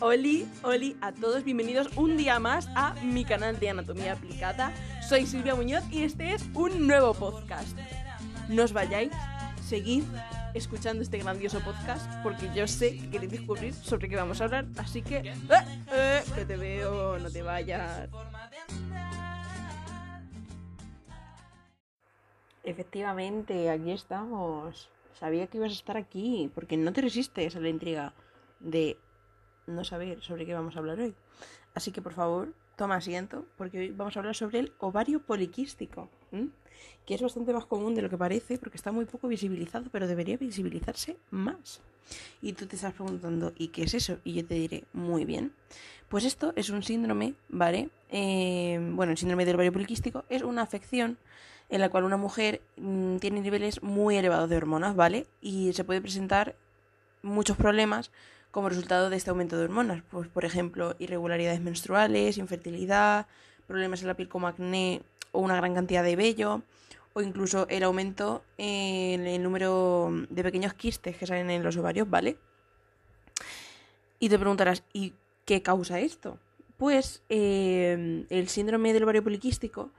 Oli, Oli a todos, bienvenidos un día más a mi canal de Anatomía Aplicada. Soy Silvia Muñoz y este es un nuevo podcast. No os vayáis, seguid escuchando este grandioso podcast porque yo sé que queréis descubrir sobre qué vamos a hablar, así que... ¡eh! ¡eh! que te veo, no te vayas. Efectivamente, aquí estamos. Sabía que ibas a estar aquí, porque no te resistes a la intriga de no saber sobre qué vamos a hablar hoy. Así que por favor, toma asiento, porque hoy vamos a hablar sobre el ovario poliquístico, que es bastante más común de lo que parece, porque está muy poco visibilizado, pero debería visibilizarse más. Y tú te estás preguntando, ¿y qué es eso? Y yo te diré, muy bien. Pues esto es un síndrome, ¿vale? Eh, bueno, el síndrome del ovario poliquístico es una afección en la cual una mujer mm, tiene niveles muy elevados de hormonas, ¿vale? Y se puede presentar muchos problemas como resultado de este aumento de hormonas. Pues, por ejemplo, irregularidades menstruales, infertilidad, problemas en la piel como acné o una gran cantidad de vello, o incluso el aumento en el número de pequeños quistes que salen en los ovarios, ¿vale? Y te preguntarás, ¿y qué causa esto? Pues eh, el síndrome del ovario poliquístico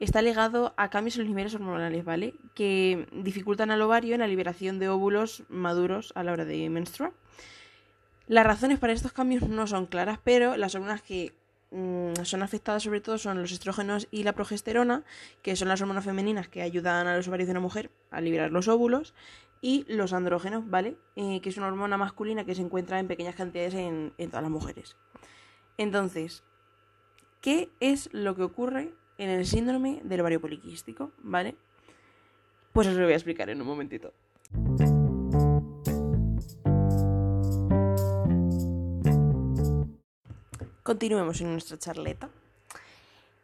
está ligado a cambios en los niveles hormonales, ¿vale? Que dificultan al ovario en la liberación de óvulos maduros a la hora de menstruar. Las razones para estos cambios no son claras, pero las hormonas que mm, son afectadas sobre todo son los estrógenos y la progesterona, que son las hormonas femeninas que ayudan a los ovarios de una mujer a liberar los óvulos, y los andrógenos, ¿vale? Eh, que es una hormona masculina que se encuentra en pequeñas cantidades en todas las mujeres. Entonces, ¿qué es lo que ocurre en el síndrome del ovario poliquístico, ¿vale? Pues os lo voy a explicar en un momentito. Continuemos en nuestra charleta.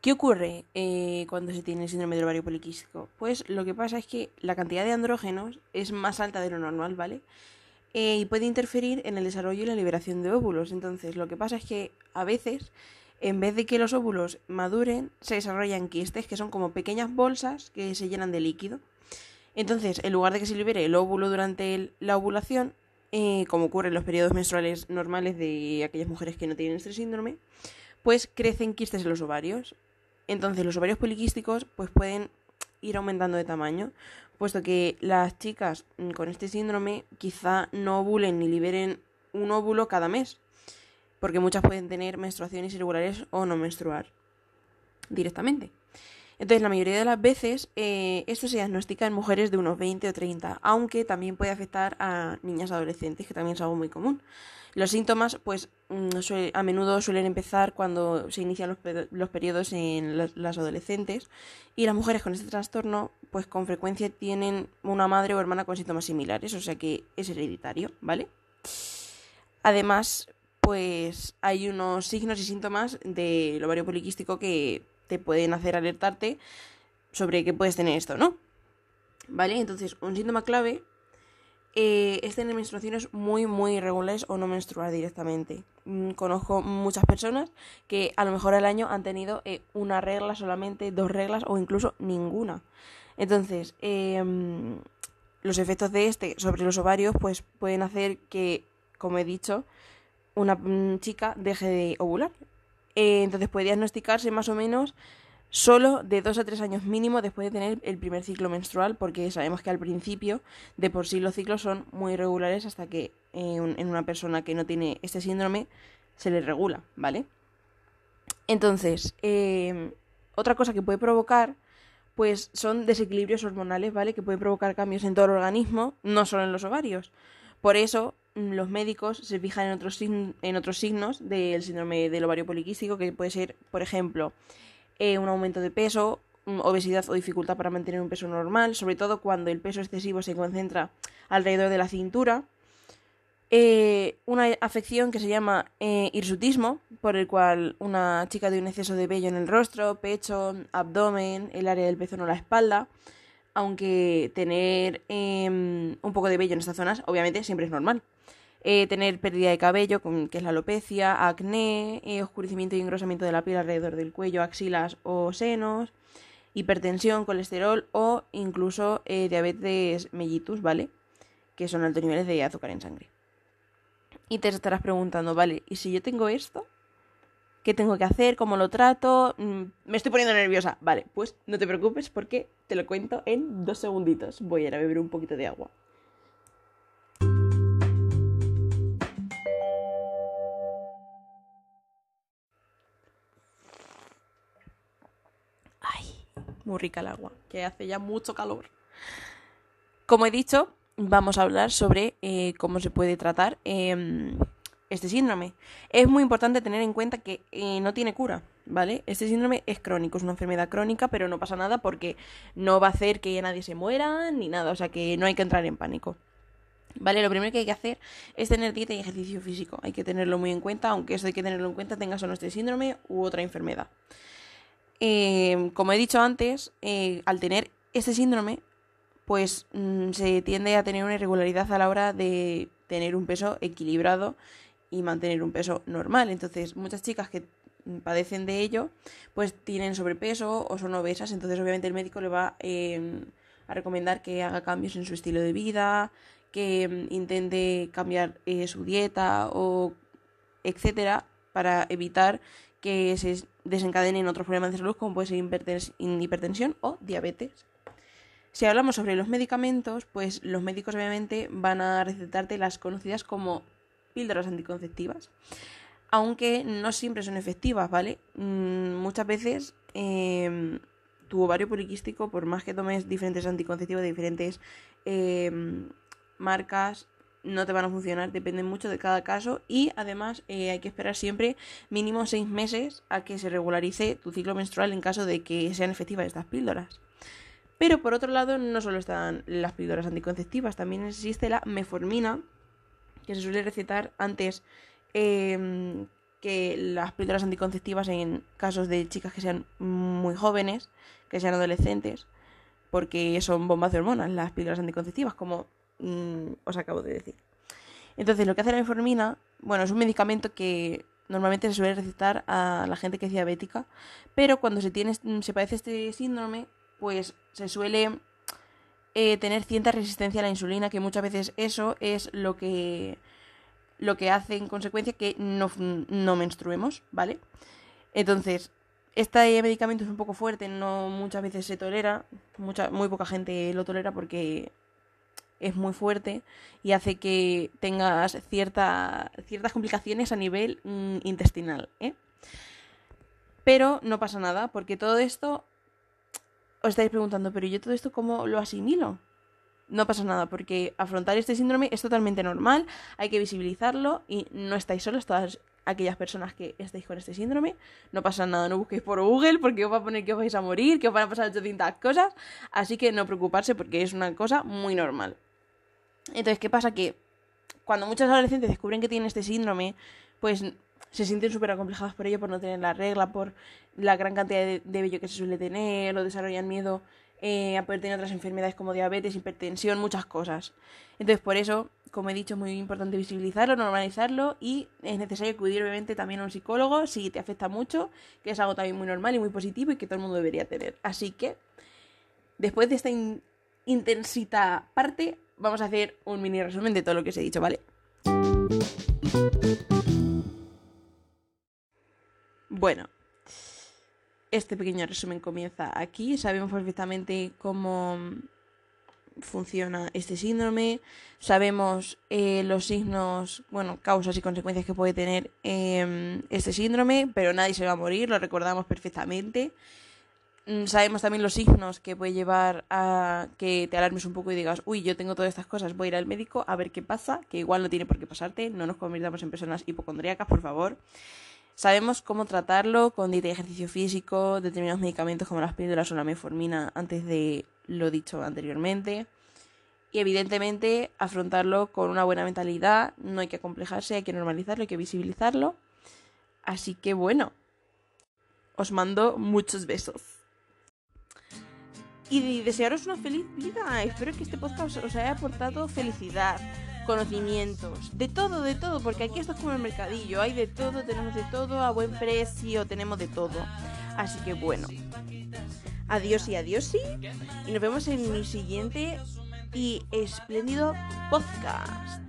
¿Qué ocurre eh, cuando se tiene el síndrome del ovario poliquístico? Pues lo que pasa es que la cantidad de andrógenos es más alta de lo normal, ¿vale? Eh, y puede interferir en el desarrollo y la liberación de óvulos. Entonces, lo que pasa es que a veces en vez de que los óvulos maduren, se desarrollan quistes, que son como pequeñas bolsas que se llenan de líquido. Entonces, en lugar de que se libere el óvulo durante la ovulación, eh, como ocurre en los periodos menstruales normales de aquellas mujeres que no tienen este síndrome, pues crecen quistes en los ovarios. Entonces, los ovarios poliquísticos pues pueden ir aumentando de tamaño, puesto que las chicas mm, con este síndrome quizá no ovulen ni liberen un óvulo cada mes, porque muchas pueden tener menstruaciones irregulares o no menstruar directamente. Entonces, la mayoría de las veces eh, esto se diagnostica en mujeres de unos 20 o 30, aunque también puede afectar a niñas adolescentes, que también es algo muy común. Los síntomas, pues, mm, a menudo suelen empezar cuando se inician los, periodos en las, adolescentes y las mujeres con este trastorno, pues, con frecuencia tienen una madre o hermana con síntomas similares, o sea que es hereditario, ¿vale? Además, pues hay unos signos y síntomas del ovario poliquístico que te pueden hacer alertarte sobre que puedes tener esto, ¿no? ¿Vale? Entonces, un síntoma clave eh, es tener menstruaciones muy, muy irregulares o no menstruar directamente. Mm, conozco muchas personas que a lo mejor al año han tenido eh, una regla solamente, dos reglas o incluso ninguna. Entonces, em, los efectos de este sobre los ovarios pues pueden hacer que, como he dicho, una mm, chica deje de ovular. Eh, entonces puede diagnosticarse más o menos solo de dos a tres años mínimo después de tener el primer ciclo menstrual, porque sabemos que al principio de por sí los ciclos son muy irregulares hasta que eh, en una persona que no tiene este síndrome se le regula, ¿vale? Entonces, eh, otra cosa que puede provocar, pues son desequilibrios hormonales, ¿vale? Que pueden provocar cambios en todo el organismo, no solo en los ovarios. Por eso, los médicos se fijan en otros, signos del síndrome del ovario poliquístico, que puede ser, por ejemplo, eh, un aumento de peso, mm, obesidad o dificultad para mantener un peso normal, sobre todo cuando el peso excesivo se concentra alrededor de la cintura. Eh, una afección que se llama eh, hirsutismo, por el cual una chica tiene un exceso de vello en el rostro, pecho, abdomen, el área del pezón o la espalda aunque tener em, un poco de vello en estas zonas obviamente siempre es normal. Eh, tener pérdida de cabello, que es la alopecia, acné, eh, oscurecimiento y engrosamiento de la piel alrededor del cuello, axilas o senos, hipertensión, colesterol o incluso eh, diabetes mellitus, ¿vale? Que son altos niveles de azúcar en sangre. Y te estarás preguntando, vale, ¿y si yo tengo esto? ¿Qué tengo que hacer? ¿Cómo lo trato? Mm, me estoy poniendo nerviosa. Vale, pues no te preocupes porque te lo cuento en dos segunditos. Voy a ir a beber un poquito de agua. Ay, muy rica el agua, que hace ya mucho calor. Como he dicho, vamos a hablar sobre eh, cómo se puede tratar em, este síndrome. Es muy importante tener en cuenta que eh, no tiene cura, ¿vale? Este síndrome es crónico, es una enfermedad crónica, pero no pasa nada porque no va a hacer que nadie se muera ni nada, o sea que no hay que entrar en pánico. ¿Vale? Lo primero que hay que hacer es tener dieta y ejercicio físico. Hay que tenerlo muy en cuenta, aunque eso hay que tenerlo en cuenta tengas o no este síndrome u otra enfermedad. Eh, como he dicho antes, eh, al tener este síndrome, pues mm, se tiende a tener una irregularidad a la hora de tener un peso equilibrado y mantener un peso normal. Entonces, muchas chicas que padecen de ello, pues tienen sobrepeso o son obesas, entonces obviamente el médico le va em, a recomendar que haga cambios en su estilo de vida, que em, intente cambiar eh, su dieta o etcétera para evitar que se desencadenen otros problemas de salud como puede ser hipertensión o diabetes. Si hablamos sobre los medicamentos, pues los médicos obviamente van a recetarte las conocidas como píldoras anticonceptivas, aunque no siempre son efectivas, ¿vale? Mm, muchas veces em, tu ovario poliquístico, por más que tomes diferentes anticonceptivos de diferentes em, marcas, no te van a funcionar, depende mucho de cada caso y además eh, hay que esperar siempre mínimo seis meses a que se regularice tu ciclo menstrual en caso de que sean efectivas estas píldoras. Pero por otro lado no solo están las píldoras anticonceptivas, también existe la meformina, que se suele recetar antes em, que las píldoras anticonceptivas en casos de chicas que sean muy jóvenes, que sean adolescentes, porque son bombas de hormonas las píldoras anticonceptivas, como mm, os acabo de decir. Entonces, lo que hace la meformina, bueno, es un medicamento que normalmente se suele recetar a la gente que es diabética, pero cuando se tiene, se padece este síndrome, pues se suele eh, tener cierta resistencia a la insulina, que muchas veces eso es lo que, lo que hace en consecuencia que no, no menstruemos, ¿vale? Entonces, este medicamento es un poco fuerte, no muchas veces se tolera, mucha, muy poca gente lo tolera porque es muy fuerte y hace que tengas cierta, ciertas complicaciones a nivel mm, intestinal. ¿eh? Pero no pasa nada, porque todo esto os estáis preguntando, pero yo todo esto cómo lo asimilo? No pasa nada, porque afrontar este síndrome es totalmente normal, hay que visibilizarlo y no estáis solos, todas aquellas personas que estáis con este síndrome, no pasa nada, no busquéis por Google porque os va a poner que os vais a morir, que os van a pasar 800 cosas, así que no preocuparse porque es una cosa muy normal. Entonces, ¿qué pasa? Que cuando muchos adolescentes descubren que tienen este síndrome, pues se sienten súper acomplejados por ello, por no tener la regla, por la gran cantidad de, vello que se suele tener, o desarrollan miedo eh, a poder tener otras enfermedades como diabetes, hipertensión, muchas cosas. Entonces, por eso, como he dicho, es muy importante visibilizarlo, normalizarlo y es necesario acudir obviamente también a un psicólogo si te afecta mucho, que es algo también muy normal y muy positivo y que todo el mundo debería tener. Así que, después de esta intensita parte, vamos a hacer un mini resumen de todo lo que os he dicho, ¿vale? Bueno, este pequeño resumen comienza aquí. Sabemos perfectamente cómo funciona este síndrome, sabemos eh, los signos, bueno, causas y consecuencias que puede tener em, este síndrome, pero nadie se va a morir, lo recordamos perfectamente. Mm, sabemos también los signos que puede llevar a que te alarmes un poco y digas, uy, yo tengo todas estas cosas, voy a ir al médico a ver qué pasa, que igual no tiene por qué pasarte, no nos convirtamos en personas hipocondríacas, por favor. Sabemos cómo tratarlo con dieta y ejercicio físico, determinados medicamentos como las píldoras o la meformina antes de lo dicho anteriormente. Y evidentemente afrontarlo con una buena mentalidad, no hay que acomplejarse, hay que normalizarlo, hay que visibilizarlo. Así que bueno, os mando muchos besos. Y desearos una feliz vida. Espero que este podcast os haya aportado felicidad, conocimientos, de todo, de todo, porque aquí esto es como el mercadillo, hay de todo, tenemos de todo, a buen precio, tenemos de todo. Así que bueno, adiós y adiós y nos vemos en mi siguiente y espléndido podcast.